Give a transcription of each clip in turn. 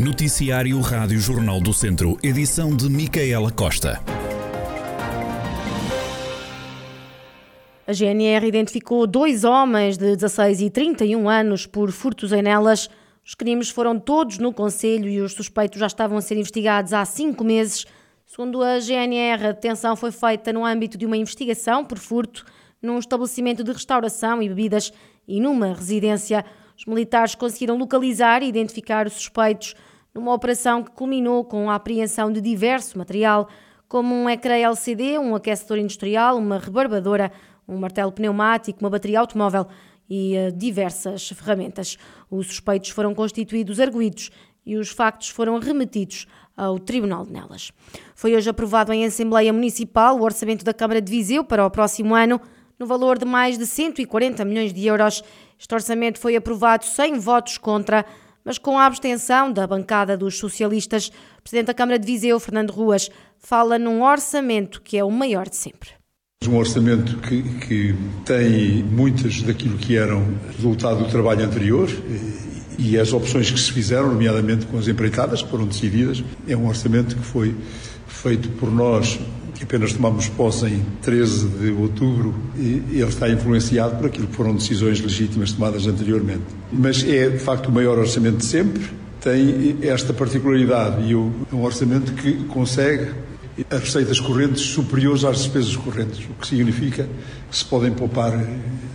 Noticiário Rádio Jornal do Centro, edição de Micaela Costa. A GNR identificou dois homens de 16 e 31 anos por furtos em Nelas. Os crimes foram todos no Conselho e os suspeitos já estavam a ser investigados há cinco meses. Segundo a GNR, a detenção foi feita no âmbito de uma investigação por furto num estabelecimento de restauração e bebidas e numa residência. Os militares conseguiram localizar e identificar os suspeitos numa operação que culminou com a apreensão de diverso material, como um ecrã LCD, um aquecedor industrial, uma rebarbadora, um martelo pneumático, uma bateria automóvel e uh, diversas ferramentas. Os suspeitos foram constituídos arguídos e os factos foram remetidos ao Tribunal de Nelas. Foi hoje aprovado em Assembleia Municipal o orçamento da Câmara de Viseu para o próximo ano, no valor de mais de 140 milhões de euros. Este orçamento foi aprovado sem votos contra mas com a abstenção da bancada dos socialistas. O Presidente da Câmara de Viseu, Fernando Ruas, fala num orçamento que é o maior de sempre. Um orçamento que, que tem muitas daquilo que eram resultado do trabalho anterior e as opções que se fizeram, nomeadamente com as empreitadas, que foram decididas. É um orçamento que foi feito por nós que apenas tomamos posse em 13 de outubro, e ele está influenciado por aquilo que foram decisões legítimas tomadas anteriormente. Mas é, de facto, o maior orçamento de sempre, tem esta particularidade e é um orçamento que consegue as receitas correntes superiores às despesas correntes, o que significa que se podem poupar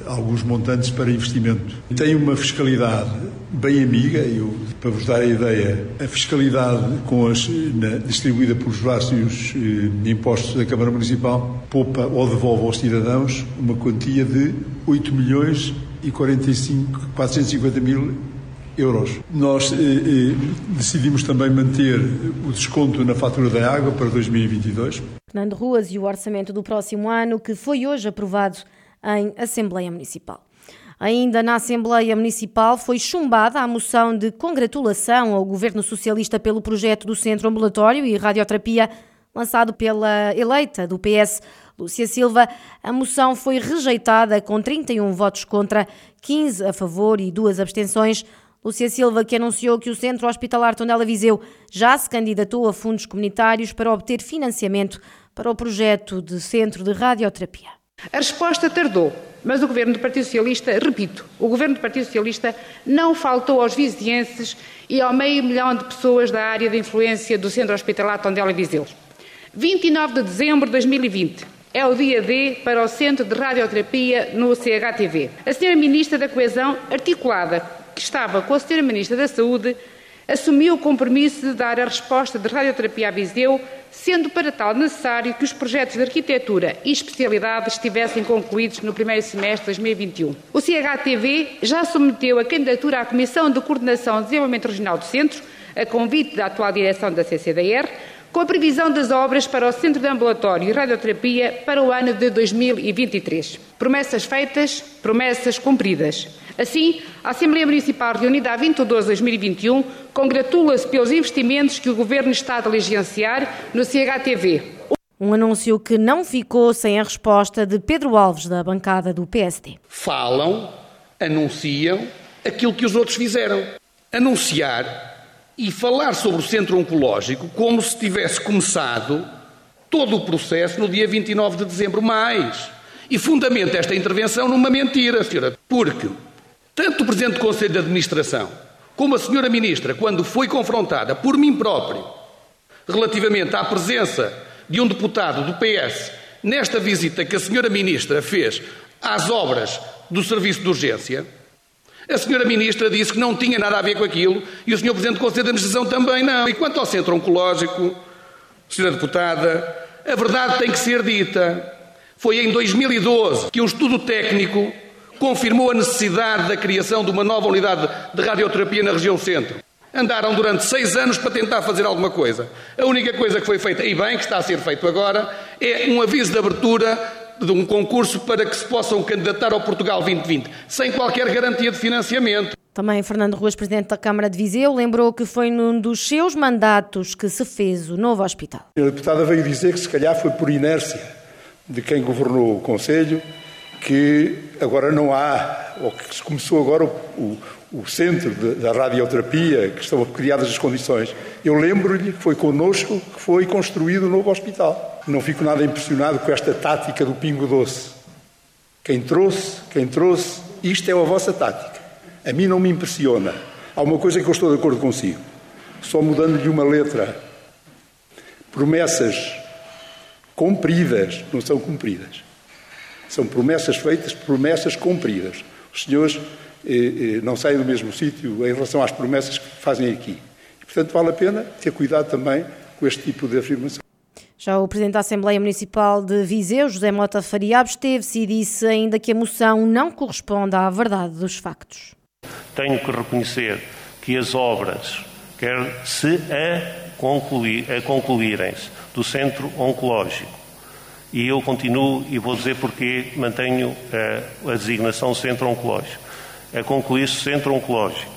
alguns montantes para investimento. Tem uma fiscalidade bem amiga, eu, para vos dar a ideia, a fiscalidade com as, na, distribuída pelos vários eh, impostos da Câmara Municipal poupa ou devolve aos cidadãos uma quantia de 8 milhões e 45, 450 mil euros. Nós eh, eh, decidimos também manter o desconto na fatura da água para 2022. Fernando Ruas e o orçamento do próximo ano, que foi hoje aprovado em Assembleia Municipal. Ainda na Assembleia Municipal foi chumbada a moção de congratulação ao Governo Socialista pelo projeto do Centro Ambulatório e Radioterapia lançado pela eleita do PS, Lúcia Silva. A moção foi rejeitada com 31 votos contra, 15 a favor e duas abstenções. Lúcia Silva, que anunciou que o Centro Hospitalar Tondela Viseu já se candidatou a fundos comunitários para obter financiamento para o projeto de centro de radioterapia. A resposta tardou, mas o governo do Partido Socialista, repito, o governo do Partido Socialista não faltou aos vizienses e ao meio milhão de pessoas da área de influência do Centro Hospitalar Tondela Viseu. 29 de dezembro de 2020 é o dia D para o Centro de Radioterapia no CHTV. A Sra. Ministra da Coesão, articulada, que estava com a Sra. Ministra da Saúde, assumiu o compromisso de dar a resposta de radioterapia a Viseu, sendo para tal necessário que os projetos de arquitetura e especialidade estivessem concluídos no primeiro semestre de 2021. O CHTV já submeteu a candidatura à Comissão de Coordenação de Desenvolvimento Regional do Centro, a convite da atual direção da CCDR, com a previsão das obras para o Centro de Ambulatório e Radioterapia para o ano de 2023. Promessas feitas, promessas cumpridas. Assim, a Assembleia Municipal reunida a 20 de 12 de 2021 congratula-se pelos investimentos que o Governo está a diligenciar no CHTV. Um anúncio que não ficou sem a resposta de Pedro Alves, da bancada do PSD. Falam, anunciam aquilo que os outros fizeram. Anunciar e falar sobre o centro oncológico como se tivesse começado todo o processo no dia 29 de dezembro. Mais. E fundamenta esta intervenção numa mentira, senhora. Porque tanto o Presidente do Conselho de Administração como a Senhora Ministra, quando foi confrontada por mim próprio relativamente à presença de um deputado do PS nesta visita que a Senhora Ministra fez às obras do Serviço de Urgência, a Senhora Ministra disse que não tinha nada a ver com aquilo e o Sr. Presidente do Conselho de Administração também não. E quanto ao Centro Oncológico, Senhora Deputada, a verdade tem que ser dita. Foi em 2012 que um estudo técnico confirmou a necessidade da criação de uma nova unidade de radioterapia na região centro. Andaram durante seis anos para tentar fazer alguma coisa. A única coisa que foi feita, e bem, que está a ser feito agora, é um aviso de abertura de um concurso para que se possam candidatar ao Portugal 2020, sem qualquer garantia de financiamento. Também Fernando Ruas, Presidente da Câmara de Viseu, lembrou que foi num dos seus mandatos que se fez o novo hospital. A deputada veio dizer que se calhar foi por inércia de quem governou o Conselho que agora não há, ou que se começou agora o, o, o centro de, da radioterapia, que estão criadas as condições. Eu lembro-lhe que foi connosco que foi construído o novo hospital. Não fico nada impressionado com esta tática do pingo doce. Quem trouxe, quem trouxe, isto é a vossa tática. A mim não me impressiona. Há uma coisa que eu estou de acordo consigo. Só mudando-lhe uma letra. Promessas cumpridas não são cumpridas. São promessas feitas, promessas cumpridas. Os senhores eh, eh, não saem do mesmo sítio em relação às promessas que fazem aqui. E, portanto, vale a pena ter cuidado também com este tipo de afirmação. Já o Presidente da Assembleia Municipal de Viseu, José Mota Faria, absteve-se e disse ainda que a moção não corresponde à verdade dos factos. Tenho que reconhecer que as obras, quer se a, concluir, a concluírem-se do Centro Oncológico, e eu continuo e vou dizer porque mantenho a, a designação Centro Oncológico, a concluir-se o Centro Oncológico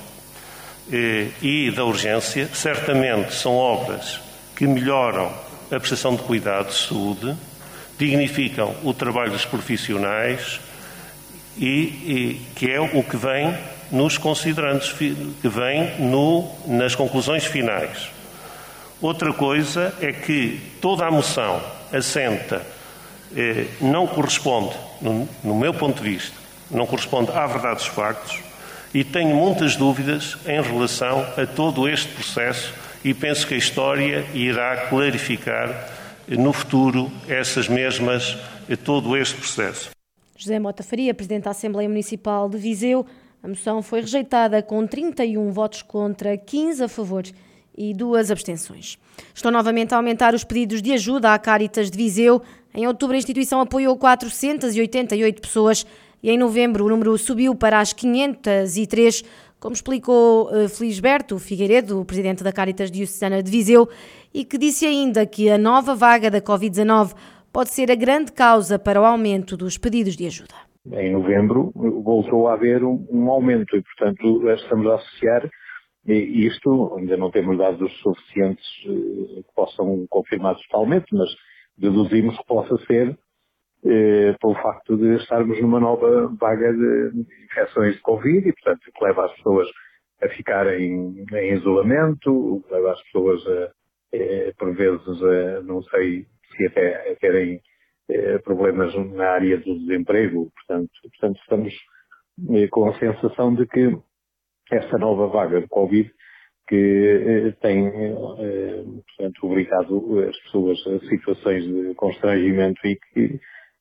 e, e da urgência, certamente são obras que melhoram a prestação de cuidados de saúde, dignificam o trabalho dos profissionais e, e que é o que vem nos considerandos, que vem no, nas conclusões finais. Outra coisa é que toda a moção assenta, eh, não corresponde, no, meu ponto de vista, não corresponde à verdade dos factos e tenho muitas dúvidas em relação a todo este processo e penso que a história irá clarificar no futuro essas mesmas, todo este processo. José Mota Faria, Presidente da Assembleia Municipal de Viseu, a moção foi rejeitada com 31 votos contra, 15 a favor e duas abstenções. Estão novamente a aumentar os pedidos de ajuda à Caritas de Viseu. Em outubro, a instituição apoiou 488 pessoas e em novembro o número subiu para as 503 como explicou uh, Felisberto Figueiredo, presidente da Caritas Diocesana de Viseu, e que disse ainda que a nova vaga da Covid-19 pode ser a grande causa para o aumento dos pedidos de ajuda. Em novembro voltou a haver um, um aumento e, portanto, estamos a associar isto, ainda não temos dados suficientes eh, que possam confirmar totalmente, mas deduzimos que possa ser eh, pelo facto de estarmos numa nova vaga de infecções de Covid e, portanto, que leva as pessoas a ficarem em isolamento, que leva as pessoas a, eh, por vezes, a, não sei se até a terem eh, problemas na área do desemprego. Portanto, portanto estamos eh, com a sensação de que esta nova vaga de Covid que eh, tem, eh, portanto, obrigado as pessoas a situações de constrangimento e que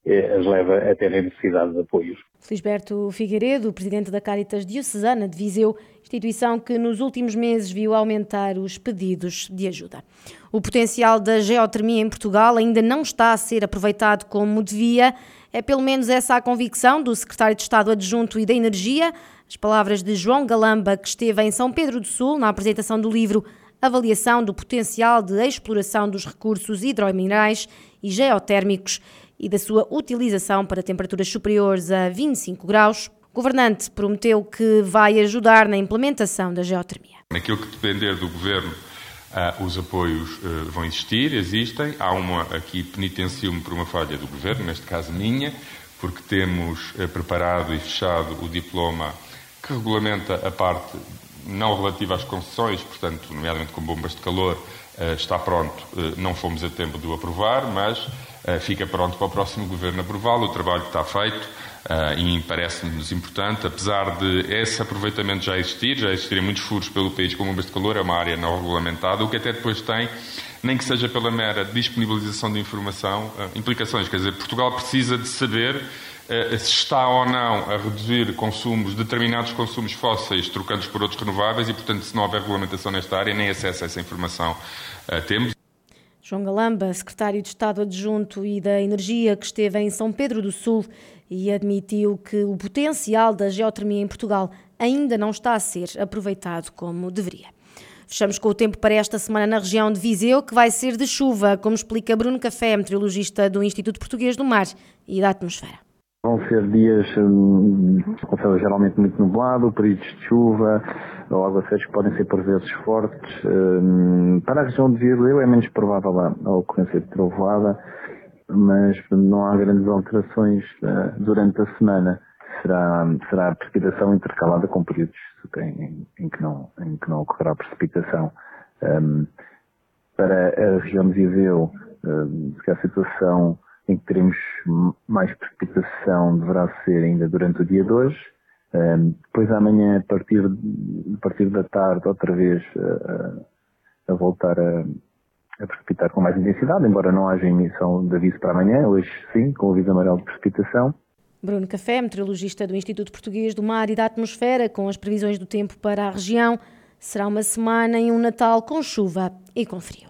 as leva a terem necessidade de apoios. Felisberto Figueiredo, presidente da Caritas Diocesana de Viseu, instituição que nos últimos meses viu aumentar os pedidos de ajuda. O potencial da geotermia em Portugal ainda não está a ser aproveitado como devia. É pelo menos essa a convicção do secretário de Estado adjunto e da Energia. As palavras de João Galamba, que esteve em São Pedro do Sul na apresentação do livro Avaliação do Potencial de Exploração dos Recursos Hidrominerais e Geotérmicos e da sua utilização para temperaturas superiores a 25 graus, o governante prometeu que vai ajudar na implementação da geotermia. Naquilo que depender do governo, uh, os apoios uh, vão existir, existem. Há uma aqui penitencio-me por uma falha do governo, neste caso minha, porque temos uh, preparado e fechado o diploma que regulamenta a parte não relativa às concessões, portanto, nomeadamente com bombas de calor, está pronto. Não fomos a tempo de o aprovar, mas eh, fica pronto para o próximo governo aprová-lo. O trabalho está feito eh, e parece-nos importante, apesar de esse aproveitamento já existir, já existirem muitos furos pelo país com bombas de calor, é uma área não regulamentada, o que até depois tem, nem que seja pela mera disponibilização de informação, eh, implicações. Quer dizer, Portugal precisa de saber se está ou não a reduzir consumos, determinados consumos fósseis, trocando-os por outros renováveis, e, portanto, se não houver regulamentação nesta área, nem acesso a essa informação temos. João Galamba, secretário de Estado adjunto e da Energia, que esteve em São Pedro do Sul e admitiu que o potencial da geotermia em Portugal ainda não está a ser aproveitado como deveria. Fechamos com o tempo para esta semana na região de Viseu, que vai ser de chuva, como explica Bruno Café, meteorologista do Instituto Português do Mar e da Atmosfera. Vão ser dias hum, com céu geralmente muito nublado, períodos de chuva, ou aguaceiros que podem ser por vezes fortes. Hum, para a região de Viseu é menos provável a, ocorrência de trovoada mas não há grandes alterações uh, durante a semana. Será, será precipitação intercalada com períodos em, em, que, não, em que não ocorrerá precipitação. Um, para a região de Viseu, um, a situação em que teremos mais precipitação deverá ser ainda durante o dia de hoje. Um, depois amanhã, a partir, a partir da tarde, outra vez uh, a voltar a, a precipitar com mais intensidade, embora não haja emissão de aviso para amanhã, hoje sim, com o aviso amarelo de precipitação. Bruno Café, meteorologista do Instituto Português do Mar e da Atmosfera, com as previsões do tempo para a região. Será uma semana e um Natal com chuva e com frio.